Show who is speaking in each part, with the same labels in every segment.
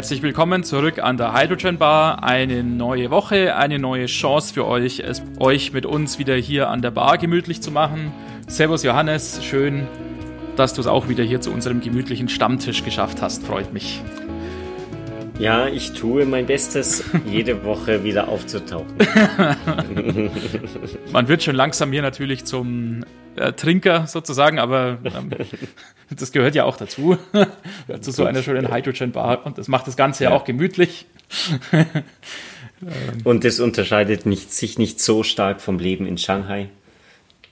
Speaker 1: Herzlich willkommen zurück an der Hydrogen Bar. Eine neue Woche, eine neue Chance für euch, es euch mit uns wieder hier an der Bar gemütlich zu machen. Servus Johannes, schön, dass du es auch wieder hier zu unserem gemütlichen Stammtisch geschafft hast. Freut mich.
Speaker 2: Ja, ich tue mein Bestes, jede Woche wieder aufzutauchen.
Speaker 1: Man wird schon langsam hier natürlich zum äh, Trinker sozusagen, aber ähm, das gehört ja auch dazu, zu so einer schönen Hydrogen Bar und das macht das Ganze ja, ja auch gemütlich.
Speaker 2: und es unterscheidet nicht, sich nicht so stark vom Leben in Shanghai.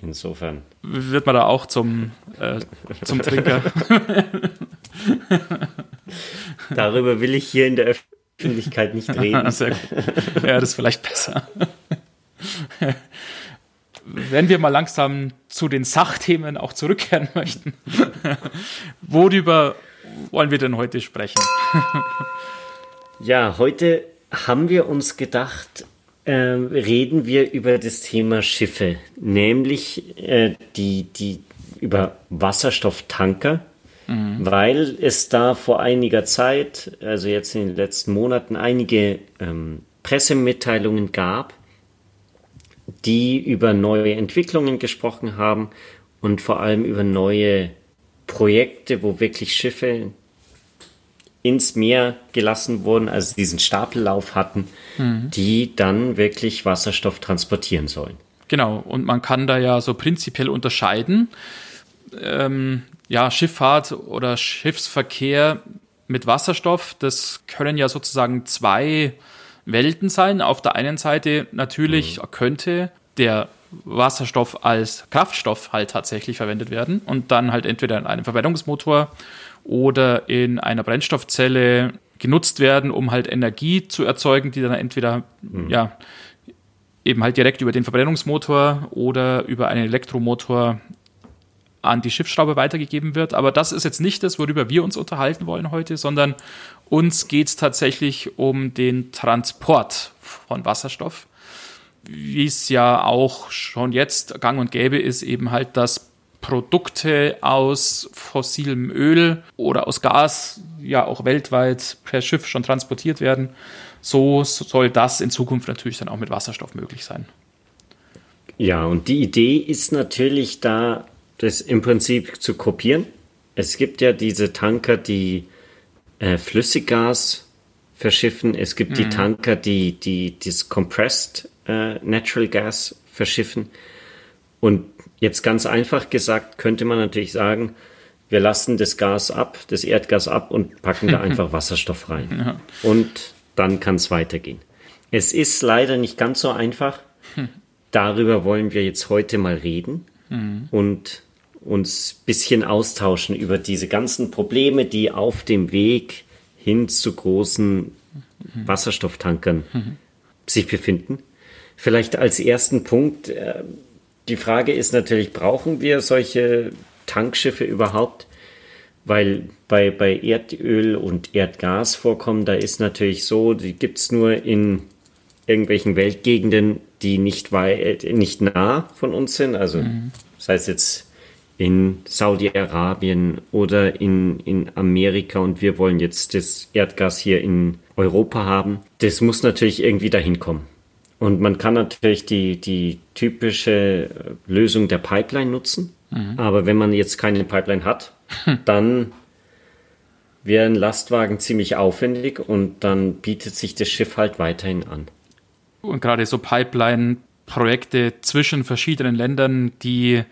Speaker 2: Insofern.
Speaker 1: Wird man da auch zum, äh, zum Trinker.
Speaker 2: Darüber will ich hier in der Öffentlichkeit nicht reden.
Speaker 1: Ja, das ist vielleicht besser. Wenn wir mal langsam zu den Sachthemen auch zurückkehren möchten, worüber wollen wir denn heute sprechen?
Speaker 2: Ja, heute haben wir uns gedacht, äh, reden wir über das Thema Schiffe, nämlich äh, die, die über Wasserstofftanker mhm. weil es da vor einiger Zeit, also jetzt in den letzten Monaten, einige ähm, Pressemitteilungen gab, die über neue Entwicklungen gesprochen haben und vor allem über neue Projekte, wo wirklich Schiffe ins Meer gelassen wurden, also diesen Stapellauf hatten, mhm. die dann wirklich Wasserstoff transportieren sollen.
Speaker 1: Genau, und man kann da ja so prinzipiell unterscheiden. Ähm, ja, Schifffahrt oder Schiffsverkehr mit Wasserstoff, das können ja sozusagen zwei Welten sein. Auf der einen Seite natürlich mhm. könnte der Wasserstoff als Kraftstoff halt tatsächlich verwendet werden und dann halt entweder in einem Verbrennungsmotor oder in einer Brennstoffzelle genutzt werden, um halt Energie zu erzeugen, die dann entweder mhm. ja eben halt direkt über den Verbrennungsmotor oder über einen Elektromotor an die Schiffsschraube weitergegeben wird. Aber das ist jetzt nicht das, worüber wir uns unterhalten wollen heute, sondern uns geht es tatsächlich um den Transport von Wasserstoff. Wie es ja auch schon jetzt gang und gäbe ist, eben halt, dass Produkte aus fossilem Öl oder aus Gas ja auch weltweit per Schiff schon transportiert werden. So soll das in Zukunft natürlich dann auch mit Wasserstoff möglich sein.
Speaker 2: Ja, und die Idee ist natürlich da das im Prinzip zu kopieren. Es gibt ja diese Tanker, die äh, Flüssiggas verschiffen. Es gibt mhm. die Tanker, die, die das Compressed äh, Natural Gas verschiffen. Und jetzt ganz einfach gesagt, könnte man natürlich sagen, wir lassen das Gas ab, das Erdgas ab und packen da einfach Wasserstoff rein. Ja. Und dann kann es weitergehen. Es ist leider nicht ganz so einfach. Hm. Darüber wollen wir jetzt heute mal reden. Mhm. Und uns ein bisschen austauschen über diese ganzen Probleme, die auf dem Weg hin zu großen Wasserstofftankern mhm. sich befinden. Vielleicht als ersten Punkt, äh, die Frage ist natürlich, brauchen wir solche Tankschiffe überhaupt? Weil bei, bei Erdöl und Erdgasvorkommen, da ist natürlich so, die gibt es nur in irgendwelchen Weltgegenden, die nicht, weit, nicht nah von uns sind. Also mhm. das heißt jetzt in Saudi-Arabien oder in, in Amerika und wir wollen jetzt das Erdgas hier in Europa haben. Das muss natürlich irgendwie dahin kommen. Und man kann natürlich die, die typische Lösung der Pipeline nutzen. Mhm. Aber wenn man jetzt keine Pipeline hat, dann wäre ein Lastwagen ziemlich aufwendig und dann bietet sich das Schiff halt weiterhin an.
Speaker 1: Und gerade so Pipeline-Projekte zwischen verschiedenen Ländern, die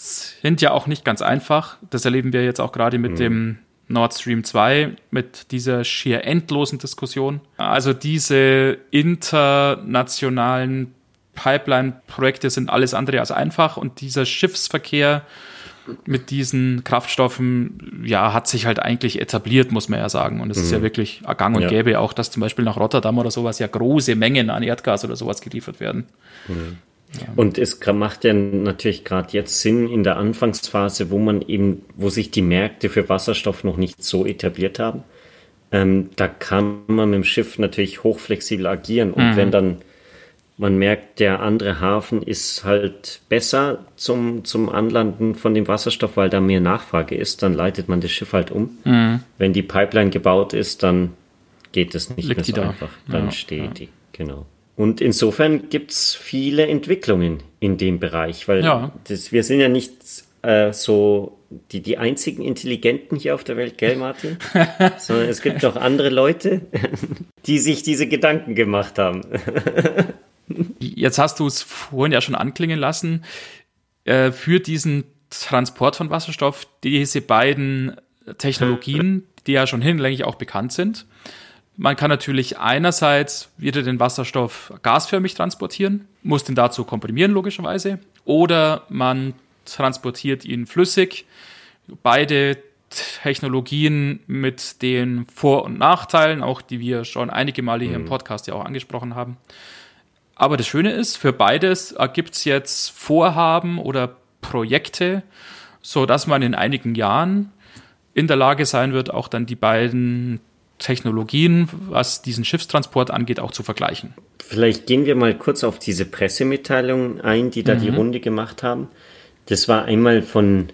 Speaker 1: sind ja auch nicht ganz einfach. Das erleben wir jetzt auch gerade mit mhm. dem Nord Stream 2, mit dieser schier endlosen Diskussion. Also diese internationalen Pipeline-Projekte sind alles andere als einfach und dieser Schiffsverkehr mit diesen Kraftstoffen, ja, hat sich halt eigentlich etabliert, muss man ja sagen. Und es mhm. ist ja mhm. wirklich gang und ja. gäbe auch, dass zum Beispiel nach Rotterdam oder sowas ja große Mengen an Erdgas oder sowas geliefert werden.
Speaker 2: Mhm. Und es macht ja natürlich gerade jetzt Sinn in der Anfangsphase, wo man eben, wo sich die Märkte für Wasserstoff noch nicht so etabliert haben. Ähm, da kann man mit dem Schiff natürlich hochflexibel agieren. Und mhm. wenn dann man merkt, der andere Hafen ist halt besser zum, zum Anlanden von dem Wasserstoff, weil da mehr Nachfrage ist, dann leitet man das Schiff halt um. Mhm. Wenn die Pipeline gebaut ist, dann geht es nicht
Speaker 1: Liegt
Speaker 2: mehr so
Speaker 1: da.
Speaker 2: einfach. Dann
Speaker 1: Ja,
Speaker 2: steht
Speaker 1: ja.
Speaker 2: die, genau. Und insofern gibt's viele Entwicklungen in dem Bereich, weil
Speaker 1: Ja.
Speaker 2: das, wir sind ja nicht äh, so die, die einzigen Intelligenten hier auf der Welt, gell, Martin? Sondern es gibt noch andere Leute, die sich diese Gedanken gemacht haben.
Speaker 1: Jetzt hast du es vorhin ja schon anklingen lassen. Äh, für diesen Transport von Wasserstoff, diese beiden Technologien, die ja schon hinlänglich auch bekannt sind. Man kann natürlich einerseits wieder den Wasserstoff gasförmig transportieren, muss den dazu komprimieren logischerweise, oder man transportiert ihn flüssig. Beide Technologien mit den Vor- und Nachteilen, auch die wir schon einige Male hier im Podcast ja auch angesprochen haben. Aber das Schöne ist, für beides gibt es jetzt Vorhaben oder Projekte, so dass man in einigen Jahren in der Lage sein wird, auch dann die beiden Technologien, was diesen Schiffstransport angeht, auch zu vergleichen.
Speaker 2: Vielleicht gehen wir mal kurz auf diese Pressemitteilungen ein, die da die Runde gemacht haben. Das war einmal von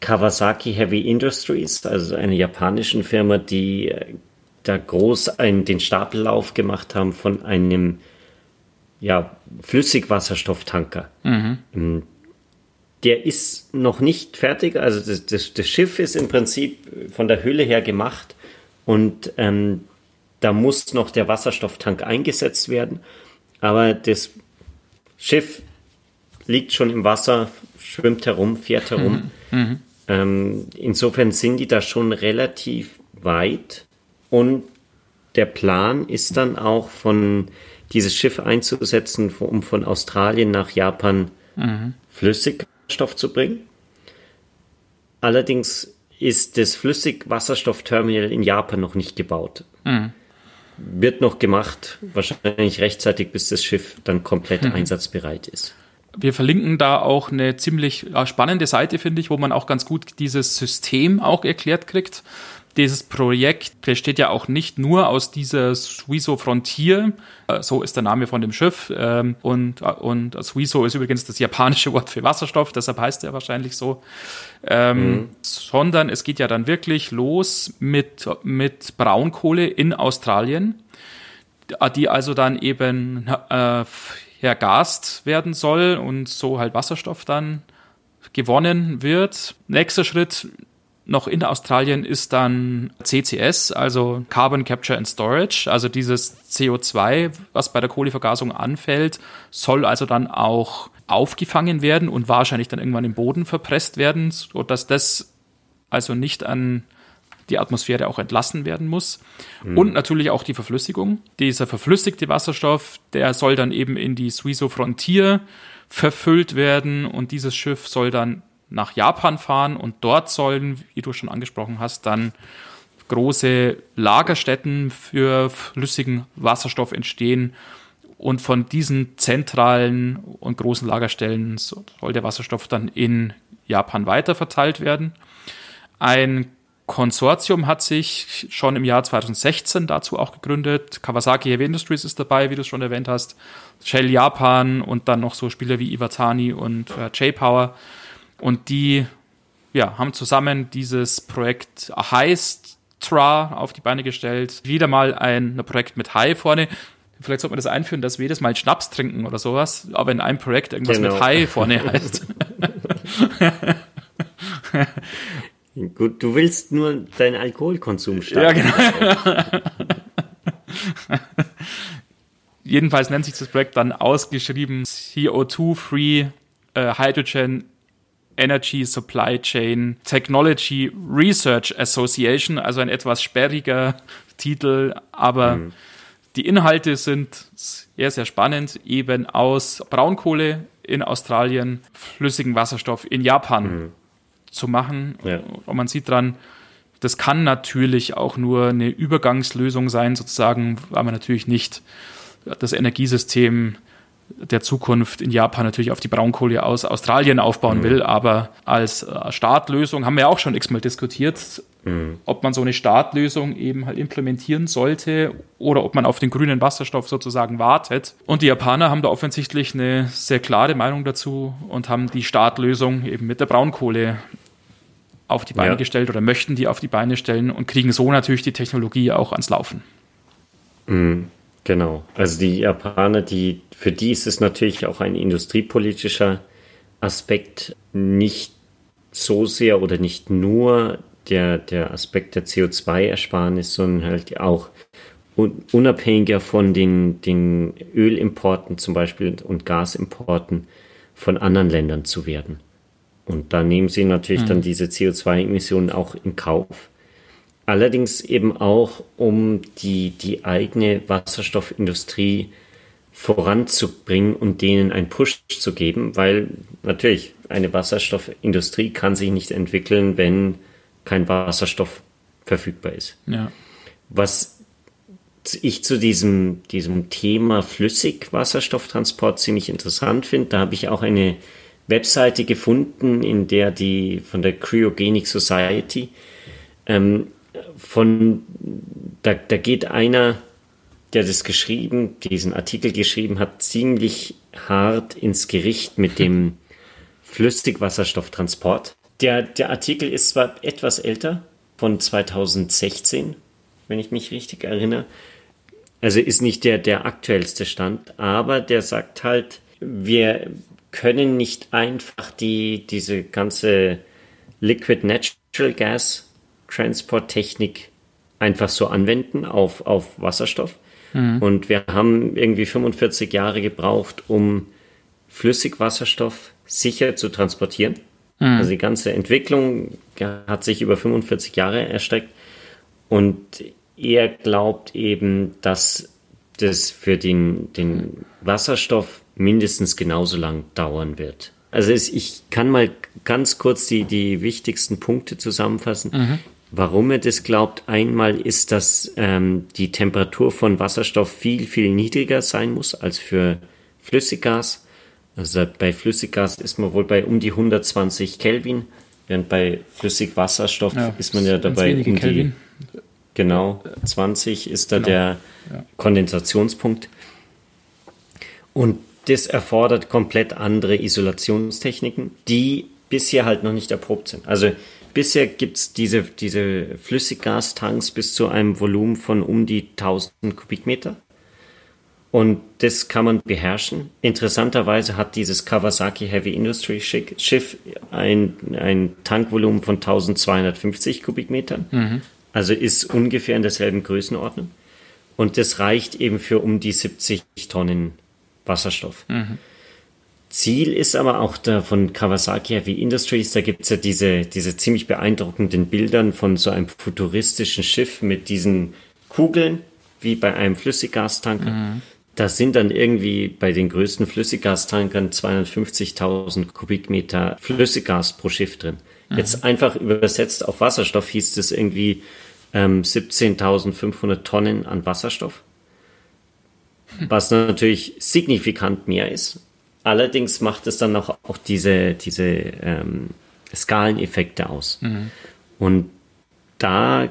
Speaker 2: Kawasaki Heavy Industries, also einer japanischen Firma, die äh, da groß einen, den Stapellauf gemacht haben von einem ja, Flüssigwasserstofftanker. Ähm, Der ist noch nicht fertig, also das, das, das Schiff ist im Prinzip von der Hülle her gemacht und ähm, da muss noch der Wasserstofftank eingesetzt werden. Aber das Schiff liegt schon im Wasser, schwimmt herum, fährt herum. Ähm, insofern sind die da schon relativ weit. Und der Plan ist dann auch von dieses Schiff einzusetzen, um von Australien nach Japan Flüssigwasserstoff zu bringen. Allerdings ist das Flüssigwasserstoffterminal in Japan noch nicht gebaut. Wird noch gemacht, wahrscheinlich rechtzeitig, bis das Schiff dann komplett einsatzbereit ist.
Speaker 1: Wir verlinken da auch eine ziemlich spannende Seite, finde ich, wo man auch ganz gut dieses System auch erklärt kriegt. Dieses Projekt besteht ja auch nicht nur aus dieser Suizo Frontier, äh, so ist der Name von dem Schiff, ähm, und, äh, und Suizo ist übrigens das japanische Wort für Wasserstoff, deshalb heißt er wahrscheinlich so, ähm, sondern es geht ja dann wirklich los mit, mit Braunkohle in Australien, die also dann eben äh, vergast werden soll und so halt Wasserstoff dann gewonnen wird. Nächster Schritt noch in Australien ist dann CCS, also Carbon Capture and Storage, also dieses CO2, was bei der Kohlevergasung anfällt, soll also dann auch aufgefangen werden und wahrscheinlich dann irgendwann im Boden verpresst werden, sodass das also nicht an die Atmosphäre auch entlassen werden muss. Und natürlich auch die Verflüssigung. Dieser verflüssigte Wasserstoff, der soll dann eben in die Suizo Frontier verfüllt werden und dieses Schiff soll dann nach Japan fahren und dort sollen, wie du schon angesprochen hast, dann große Lagerstätten für flüssigen Wasserstoff entstehen. Und von diesen zentralen und großen Lagerstellen soll der Wasserstoff dann in Japan weiterverteilt werden. Ein Konsortium hat sich schon im Jahr 2016 dazu auch gegründet. Kawasaki Heavy Industries ist dabei, wie du es schon erwähnt hast. Shell Japan und dann noch so Spieler wie Iwatani und äh, J-Power. Und die ja, haben zusammen dieses Projekt Heistra auf die Beine gestellt. Wieder mal ein, ein Projekt mit Hai vorne. Vielleicht sollte man das einführen, dass wir jedes Mal Schnaps trinken oder sowas, aber in einem Projekt irgendwas
Speaker 2: Genau.
Speaker 1: mit Hai vorne heißt.
Speaker 2: Gut, du willst nur deinen Alkoholkonsum
Speaker 1: Ja,
Speaker 2: steigern.
Speaker 1: genau. Jedenfalls nennt sich das Projekt dann ausgeschrieben CO2-Free äh, Hydrogen Energy Supply Chain Technology Research Association, also ein etwas sperriger Titel, aber die Inhalte sind sehr, sehr spannend, eben aus Braunkohle in Australien, flüssigen Wasserstoff in Japan zu machen.
Speaker 2: Ja.
Speaker 1: Und man sieht dran, das kann natürlich auch nur eine Übergangslösung sein, sozusagen, weil man natürlich nicht das Energiesystem der Zukunft in Japan natürlich auf die Braunkohle aus Australien aufbauen will, aber als äh, Startlösung haben wir ja auch schon x-mal diskutiert, ob man so eine Startlösung eben halt implementieren sollte oder ob man auf den grünen Wasserstoff sozusagen wartet. Und die Japaner haben da offensichtlich eine sehr klare Meinung dazu und haben die Startlösung eben mit der Braunkohle auf die Beine
Speaker 2: Ja.
Speaker 1: gestellt oder möchten die auf die Beine stellen und kriegen so natürlich die Technologie auch ans Laufen.
Speaker 2: Mhm, genau. Also die Japaner, die, für die ist es natürlich auch ein industriepolitischer Aspekt, nicht so sehr oder nicht nur der, der Aspekt der CO2-Ersparnis, sondern halt auch unabhängiger von den, den Ölimporten zum Beispiel und Gasimporten von anderen Ländern zu werden. Und da nehmen sie natürlich mhm. dann diese CO2-Emissionen auch in Kauf. Allerdings eben auch, um die, die eigene Wasserstoffindustrie voranzubringen und denen einen Push zu geben, weil natürlich eine Wasserstoffindustrie kann sich nicht entwickeln, wenn kein Wasserstoff verfügbar ist.
Speaker 1: Ja.
Speaker 2: Was ich zu diesem, diesem Thema Flüssigwasserstofftransport ziemlich interessant finde, da habe ich auch eine Webseite gefunden, in der die von der Cryogenic Society ähm, von da, da geht einer, der das geschrieben, diesen Artikel geschrieben hat, ziemlich hart ins Gericht mit dem Flüssigwasserstofftransport. Der, der Artikel ist zwar etwas älter, von 2016, wenn ich mich richtig erinnere. Also ist nicht der, der aktuellste Stand, aber der sagt halt, wir können nicht einfach die, diese ganze Liquid Natural Gas Transport Technik einfach so anwenden auf, auf Wasserstoff. Mhm. Und wir haben irgendwie 45 Jahre gebraucht, um Flüssigwasserstoff sicher zu transportieren. Mhm. Also die ganze Entwicklung hat sich über 45 Jahre erstreckt. Und er glaubt eben, dass das für den, den Wasserstoff mindestens genauso lang dauern wird. Also es, ich kann mal ganz kurz die, die wichtigsten Punkte zusammenfassen. Mhm. Warum er das glaubt, einmal ist, dass ähm, die Temperatur von Wasserstoff viel, viel niedriger sein muss als für Flüssiggas. Also bei Flüssiggas ist man wohl bei um die 120 Kelvin, während bei Flüssigwasserstoff ja, ist man ja dabei um die genau 20 ist da genau. der ja. Kondensationspunkt. Und das erfordert komplett andere Isolationstechniken, die bisher halt noch nicht erprobt sind. Also bisher gibt es diese, diese Flüssiggastanks bis zu einem Volumen von um die 1000 Kubikmeter. Und das kann man beherrschen. Interessanterweise hat dieses Kawasaki Heavy Industry Schiff ein, ein Tankvolumen von 1250 Kubikmetern. Mhm. Also ist ungefähr in derselben Größenordnung. Und das reicht eben für um die 70 Tonnen Wasserstoff. Mhm. Ziel ist aber auch da von Kawasaki Heavy Industries, da gibt es ja diese, diese ziemlich beeindruckenden Bildern von so einem futuristischen Schiff mit diesen Kugeln, wie bei einem Flüssiggastanker. Mhm. Da sind dann irgendwie bei den größten Flüssiggastankern 250.000 Kubikmeter Flüssiggas pro Schiff drin. Mhm. Jetzt einfach übersetzt auf Wasserstoff hieß es irgendwie ähm, 17.500 Tonnen an Wasserstoff. Mhm. Was natürlich signifikant mehr ist. Allerdings macht es dann auch, auch diese, diese ähm, Skaleneffekte aus. Mhm. Und da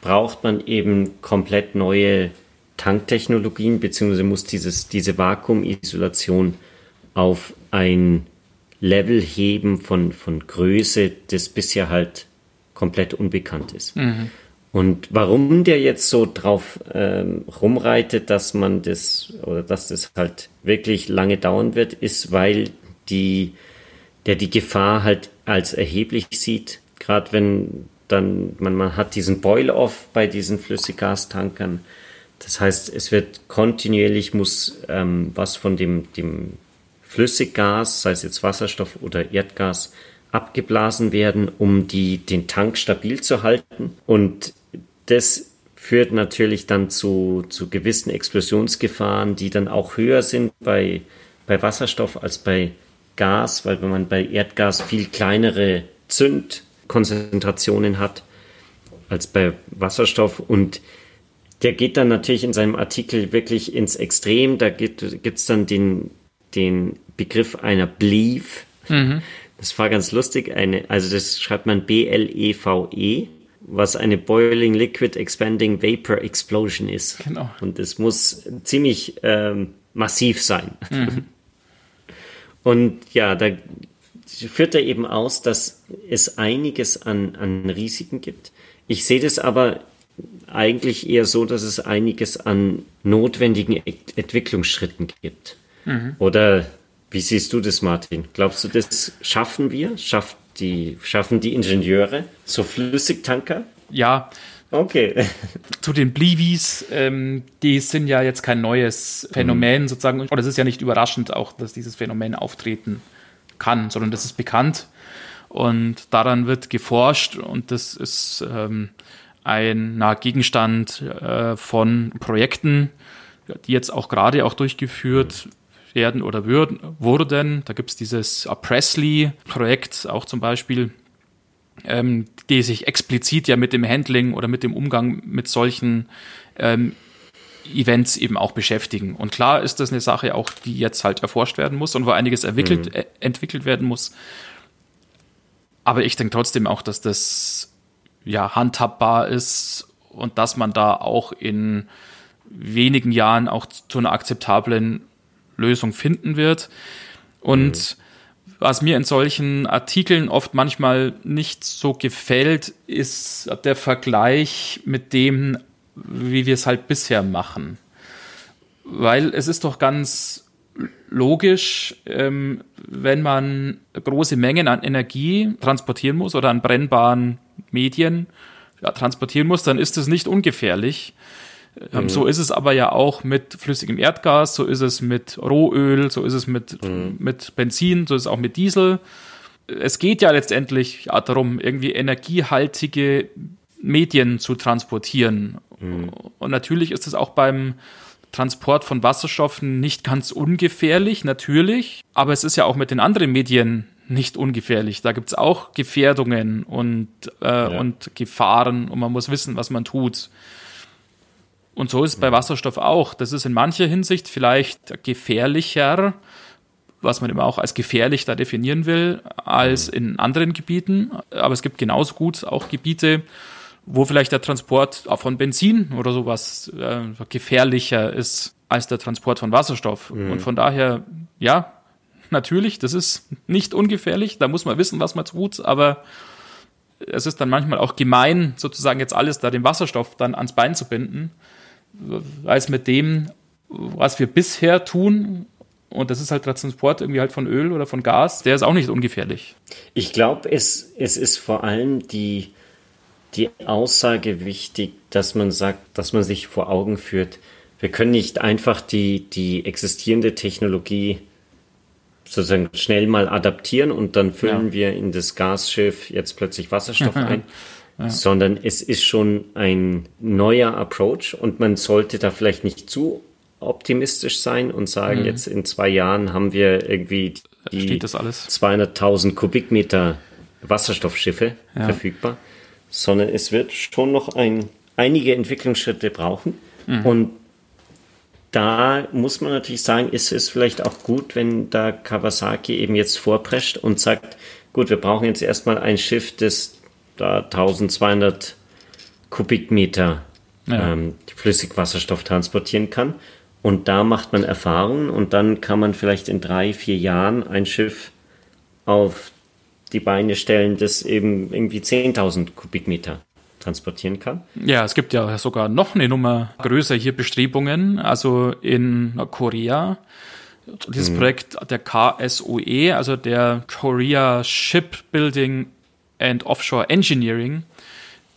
Speaker 2: braucht man eben komplett neue Tanktechnologien, beziehungsweise muss dieses, diese Vakuumisolation auf ein Level heben von, von Größe, das bisher halt komplett unbekannt ist. Mhm. Und warum der jetzt so drauf ähm, rumreitet, dass man das oder dass das halt wirklich lange dauern wird, ist, weil die der die Gefahr halt als erheblich sieht, gerade wenn dann man, man hat diesen Boil-off bei diesen Flüssiggastankern, das heißt, es wird kontinuierlich muss ähm, was von dem, dem Flüssiggas, sei es jetzt Wasserstoff oder Erdgas, abgeblasen werden, um die, den Tank stabil zu halten. Und das führt natürlich dann zu, zu gewissen Explosionsgefahren, die dann auch höher sind bei, bei Wasserstoff als bei Gas, weil wenn man bei Erdgas viel kleinere Zündkonzentrationen hat als bei Wasserstoff und der geht dann natürlich in seinem Artikel wirklich ins Extrem. Da gibt es dann den, den Begriff einer Bleave. Mhm. Das war ganz lustig. Eine, also das schreibt man B-L-E-V-E, e, was eine Boiling Liquid Expanding Vapor Explosion ist. Genau. Und es muss ziemlich ähm, massiv sein. Mhm. Und ja, da führt er eben aus, dass es einiges an, an Risiken gibt. Ich sehe das aber eigentlich eher so, dass es einiges an notwendigen Entwicklungsschritten gibt. Mhm. Oder wie siehst du das, Martin? Glaubst du, das schaffen wir? Schafft die, schaffen die Ingenieure so Flüssigtanker?
Speaker 1: Ja. Okay. Zu den Blivis, ähm, die sind ja jetzt kein neues Phänomen mhm. sozusagen. Und es ist ja nicht überraschend auch, dass dieses Phänomen auftreten kann, sondern das ist bekannt. Und daran wird geforscht und das ist ähm, ein na, Gegenstand äh, von Projekten, die jetzt auch gerade auch durchgeführt werden oder würden, wurden. Da gibt es dieses Presley-Projekt auch zum Beispiel, ähm, die sich explizit ja mit dem Handling oder mit dem Umgang mit solchen ähm, Events eben auch beschäftigen. Und klar ist das eine Sache auch, die jetzt halt erforscht werden muss und wo einiges entwickelt, mhm. äh, entwickelt werden muss. Aber ich denke trotzdem auch, dass das ja handhabbar ist und dass man da auch in wenigen Jahren auch zu einer akzeptablen Lösung finden wird. Und mhm. was mir in solchen Artikeln oft manchmal nicht so gefällt, ist der Vergleich mit dem, wie wir es halt bisher machen. Weil es ist doch ganz logisch, ähm, wenn man große Mengen an Energie transportieren muss oder an brennbaren Medien ja, transportieren muss, dann ist es nicht ungefährlich. Mhm. So ist es aber ja auch mit flüssigem Erdgas, so ist es mit Rohöl, so ist es mit, mhm. mit Benzin, so ist es auch mit Diesel. Es geht ja letztendlich darum, irgendwie energiehaltige Medien zu transportieren. Mhm. Und natürlich ist es auch beim Transport von Wasserstoffen nicht ganz ungefährlich, natürlich. Aber es ist ja auch mit den anderen Medien nicht ungefährlich. Da gibt es auch Gefährdungen und, äh, ja. und Gefahren und man muss wissen, was man tut. Und so ist es bei Wasserstoff auch. Das ist in mancher Hinsicht vielleicht gefährlicher, was man immer auch als gefährlich da definieren will, als in anderen Gebieten. Aber es gibt genauso gut auch Gebiete, wo vielleicht der Transport von Benzin oder sowas äh, gefährlicher ist als der Transport von Wasserstoff. Mhm. Und von daher, ja, natürlich, das ist nicht ungefährlich, da muss man wissen, was man tut, aber es ist dann manchmal auch gemein, sozusagen jetzt alles da dem Wasserstoff dann ans Bein zu binden, als mit dem, was wir bisher tun, und das ist halt der Transport irgendwie halt von Öl oder von Gas, der ist auch nicht ungefährlich.
Speaker 2: Ich glaube, es, es ist vor allem die, die Aussage wichtig, dass man sagt, dass man sich vor Augen führt, wir können nicht einfach die, die existierende Technologie sozusagen schnell mal adaptieren und dann füllen ja. wir in das Gasschiff jetzt plötzlich Wasserstoff ein, ja. sondern es ist schon ein neuer Approach und man sollte da vielleicht nicht zu optimistisch sein und sagen, mhm. jetzt in zwei Jahren haben wir irgendwie die 200.000 Kubikmeter Wasserstoffschiffe ja. verfügbar, sondern es wird schon noch ein, einige Entwicklungsschritte brauchen. Mhm. Und da muss man natürlich sagen, ist es vielleicht auch gut, wenn da Kawasaki eben jetzt vorprescht und sagt, gut, wir brauchen jetzt erstmal ein Schiff, das da 1200 Kubikmeter ja. ähm, Flüssigwasserstoff transportieren kann. Und da macht man Erfahrungen und dann kann man vielleicht in drei, vier Jahren ein Schiff auf die Beine stellen, das eben irgendwie 10.000 Kubikmeter transportieren kann.
Speaker 1: Ja, es gibt ja sogar noch eine Nummer größer hier Bestrebungen, also in Korea. Dieses mhm. Projekt der KSOE, also der Korea Shipbuilding and Offshore Engineering,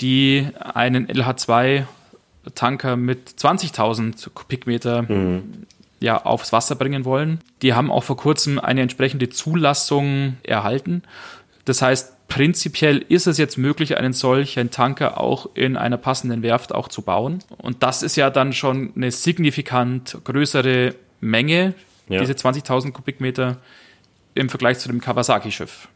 Speaker 1: die einen LH2 Tanker mit 20.000 Kubikmeter mhm. ja, aufs Wasser bringen wollen. Die haben auch vor kurzem eine entsprechende Zulassung erhalten. Das heißt, prinzipiell ist es jetzt möglich, einen solchen Tanker auch in einer passenden Werft auch zu bauen. Und das ist ja dann schon eine signifikant größere Menge, ja. diese 20.000 Kubikmeter im Vergleich zu dem Kawasaki-Schiff.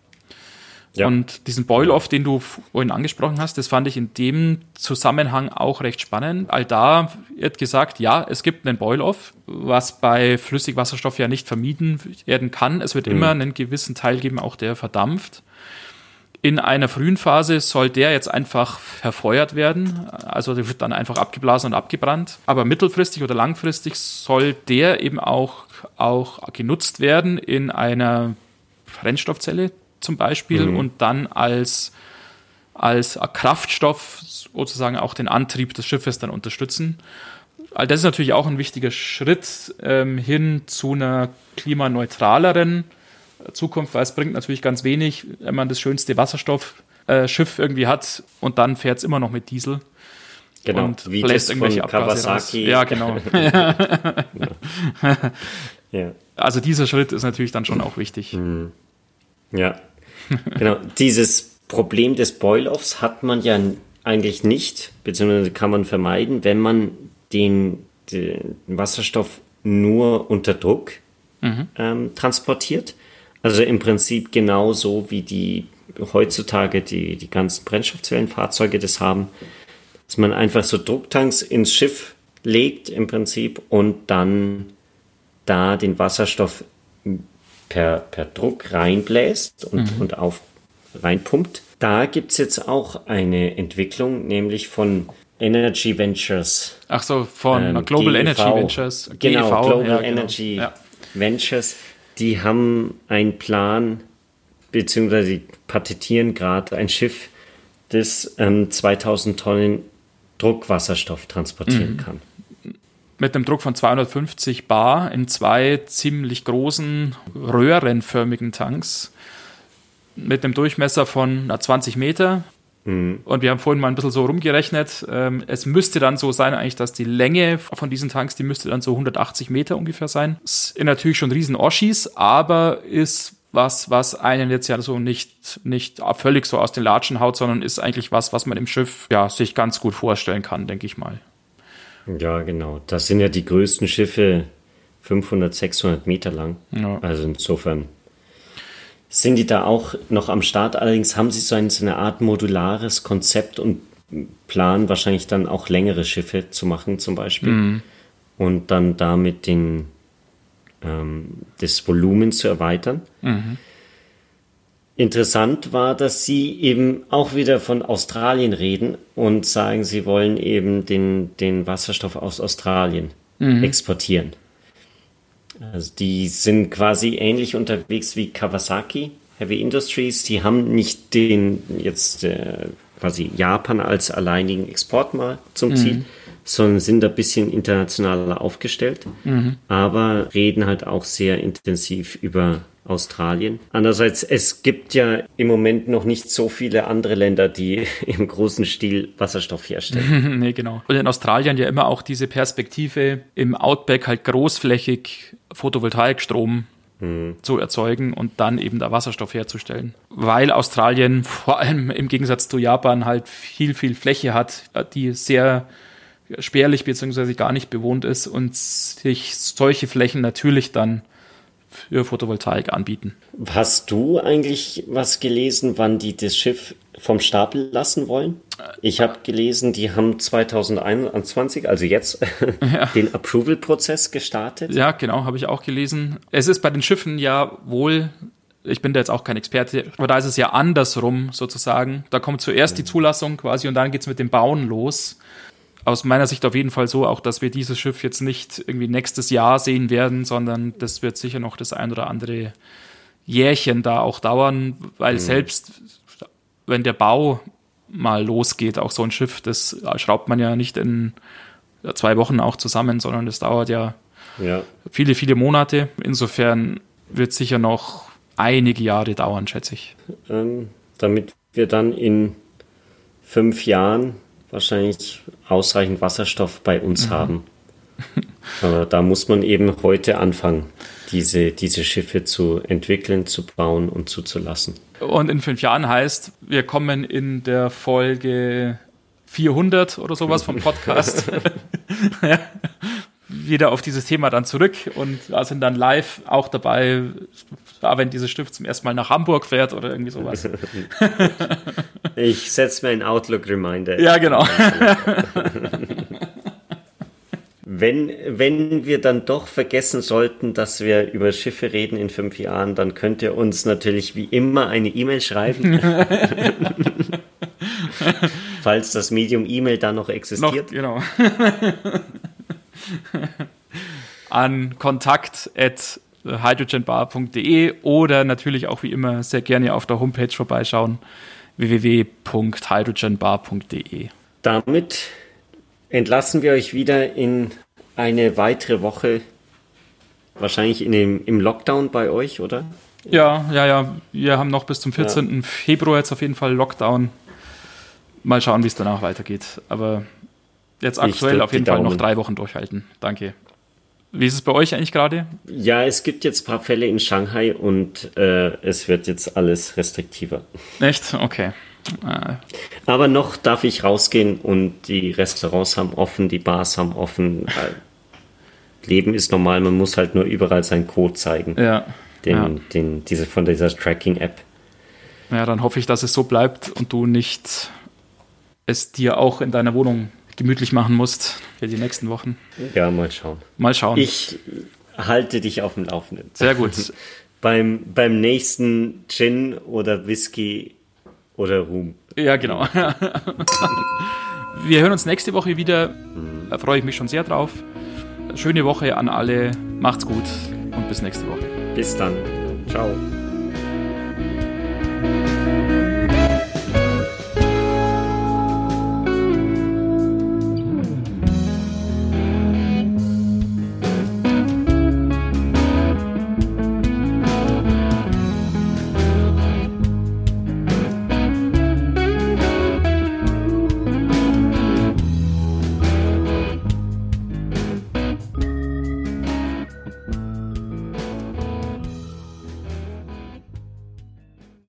Speaker 1: Ja. Und diesen Boil-Off, den du vorhin angesprochen hast, das fand ich in dem Zusammenhang auch recht spannend. All da wird gesagt, ja, es gibt einen Boil-Off, was bei Flüssigwasserstoff ja nicht vermieden werden kann. Es wird mhm. immer einen gewissen Teil geben, auch der verdampft. In einer frühen Phase soll der jetzt einfach verfeuert werden, also der wird dann einfach abgeblasen und abgebrannt. Aber mittelfristig oder langfristig soll der eben auch, auch genutzt werden in einer Brennstoffzelle, zum Beispiel mhm. und dann als, als Kraftstoff sozusagen auch den Antrieb des Schiffes dann unterstützen. Also das ist natürlich auch ein wichtiger Schritt ähm, hin zu einer klimaneutraleren Zukunft, weil es bringt natürlich ganz wenig, wenn man das schönste Wasserstoffschiff irgendwie hat und dann fährt es immer noch mit Diesel.
Speaker 2: Genau,
Speaker 1: und wie lässt irgendwelche von Kawasaki.
Speaker 2: Raus.
Speaker 1: Ja, genau. ja. Also dieser Schritt ist natürlich dann schon auch wichtig.
Speaker 2: Hm. Ja, genau. Dieses Problem des Boil-Offs hat man ja eigentlich nicht, beziehungsweise kann man vermeiden, wenn man den, den Wasserstoff nur unter Druck mhm. ähm, transportiert. Also im Prinzip genauso wie die heutzutage die, die ganzen Brennstoffzellenfahrzeuge das haben, dass man einfach so Drucktanks ins Schiff legt im Prinzip und dann da den Wasserstoff per, per Druck reinbläst und, mhm. und auf reinpumpt. Da gibt es jetzt auch eine Entwicklung, nämlich von Energy Ventures.
Speaker 1: Ach so, von ähm, Global GEV. Energy Ventures.
Speaker 2: Genau, GEV, Global ja, genau. Energy ja. Ventures. Die haben einen Plan, beziehungsweise patentieren gerade ein Schiff, das ähm, 2000 Tonnen Druckwasserstoff transportieren mhm. kann.
Speaker 1: Mit einem Druck von 250 Bar in zwei ziemlich großen röhrenförmigen Tanks mit einem Durchmesser von na, 20 Meter. Mhm. Und wir haben vorhin mal ein bisschen so rumgerechnet. Ähm, es müsste dann so sein, eigentlich, dass die Länge von diesen Tanks, die müsste dann so 180 Meter ungefähr sein. Das ist natürlich schon riesen Oschis, aber ist was, was einen jetzt ja so nicht, nicht völlig so aus den Latschen haut, sondern ist eigentlich was, was man im Schiff ja sich ganz gut vorstellen kann, denke ich mal.
Speaker 2: Ja, genau. Das sind ja die größten Schiffe 500, 600 Meter lang. Ja. Also insofern sind die da auch noch am Start. Allerdings haben sie so, ein, so eine Art modulares Konzept und planen wahrscheinlich dann auch längere Schiffe zu machen zum Beispiel. Mhm. Und dann damit den, ähm, das Volumen zu erweitern. Mhm. Interessant war, dass sie eben auch wieder von Australien reden und sagen, sie wollen eben den, den Wasserstoff aus Australien mhm. exportieren. Also die sind quasi ähnlich unterwegs wie Kawasaki, Heavy Industries. Die haben nicht den jetzt äh, quasi Japan als alleinigen Export mal zum Ziel, mhm. sondern sind ein bisschen internationaler aufgestellt, mhm. aber reden halt auch sehr intensiv über Australien. Andererseits, es gibt ja im Moment noch nicht so viele andere Länder, die im großen Stil Wasserstoff herstellen.
Speaker 1: nee, genau. Und in Australien ja immer auch diese Perspektive, im Outback halt großflächig Photovoltaikstrom mhm. zu erzeugen und dann eben da Wasserstoff herzustellen. Weil Australien vor allem im Gegensatz zu Japan halt viel, viel Fläche hat, die sehr spärlich bzw. gar nicht bewohnt ist und sich solche Flächen natürlich dann für Photovoltaik anbieten.
Speaker 2: Hast du eigentlich was gelesen, wann die das Schiff vom Stapel lassen wollen? Ich habe gelesen, die haben 2021, also jetzt, ja. den Approval-Prozess gestartet.
Speaker 1: Ja, genau, habe ich auch gelesen. Es ist bei den Schiffen ja wohl, ich bin da jetzt auch kein Experte, aber da ist es ja andersrum sozusagen. Da kommt zuerst die Zulassung quasi und dann geht es mit dem Bauen los aus meiner Sicht auf jeden Fall so, auch dass wir dieses Schiff jetzt nicht irgendwie nächstes Jahr sehen werden, sondern das wird sicher noch das ein oder andere Jährchen da auch dauern, weil mhm. selbst wenn der Bau mal losgeht, auch so ein Schiff, das schraubt man ja nicht in zwei Wochen auch zusammen, sondern das dauert ja, ja. viele, viele Monate. Insofern wird sicher noch einige Jahre dauern, schätze ich.
Speaker 2: Ähm, damit wir dann in fünf Jahren wahrscheinlich ausreichend Wasserstoff bei uns mhm. haben. Aber da muss man eben heute anfangen, diese, diese Schiffe zu entwickeln, zu bauen und zuzulassen.
Speaker 1: Und in fünf Jahren heißt, wir kommen in der Folge 400 oder sowas vom Podcast ja, wieder auf dieses Thema dann zurück und sind dann live auch dabei, wenn dieses Stift zum ersten Mal nach Hamburg fährt oder irgendwie sowas.
Speaker 2: ich setze mir einen Outlook-Reminder.
Speaker 1: Ja, genau.
Speaker 2: Wenn, wenn wir dann doch vergessen sollten, dass wir über Schiffe reden in fünf Jahren, dann könnt ihr uns natürlich wie immer eine E-Mail schreiben. Falls das Medium E-Mail da noch existiert.
Speaker 1: Noch, genau. An kontakt at hydrogenbar.de oder natürlich auch wie immer sehr gerne auf der Homepage vorbeischauen www.hydrogenbar.de.
Speaker 2: Damit entlassen wir euch wieder in eine weitere Woche, wahrscheinlich in dem, im Lockdown bei euch, oder?
Speaker 1: Ja, ja, ja. Wir haben noch bis zum 14. Ja. Februar jetzt auf jeden Fall Lockdown. Mal schauen, wie es danach weitergeht. Aber jetzt aktuell auf jeden Fall noch drei Wochen durchhalten. Danke. Wie ist es bei euch eigentlich gerade?
Speaker 2: Ja, es gibt jetzt ein paar Fälle in Shanghai und äh, es wird jetzt alles restriktiver.
Speaker 1: Echt? Okay. Äh.
Speaker 2: Aber noch darf ich rausgehen und die Restaurants haben offen, die Bars haben offen. Leben ist normal, man muss halt nur überall seinen Code zeigen.
Speaker 1: Ja.
Speaker 2: Den,
Speaker 1: ja.
Speaker 2: Den, diese von dieser Tracking-App.
Speaker 1: Ja, dann hoffe ich, dass es so bleibt und du nicht es dir auch in deiner Wohnung gemütlich machen musst für die nächsten Wochen.
Speaker 2: Ja, mal schauen.
Speaker 1: Mal schauen.
Speaker 2: Ich halte dich auf dem Laufenden.
Speaker 1: Sehr gut.
Speaker 2: beim, beim nächsten Gin oder Whisky oder Ruhm.
Speaker 1: Ja, genau. Wir hören uns nächste Woche wieder. Da freue ich mich schon sehr drauf. Schöne Woche an alle. Macht's gut und bis nächste Woche.
Speaker 2: Bis dann. Ciao.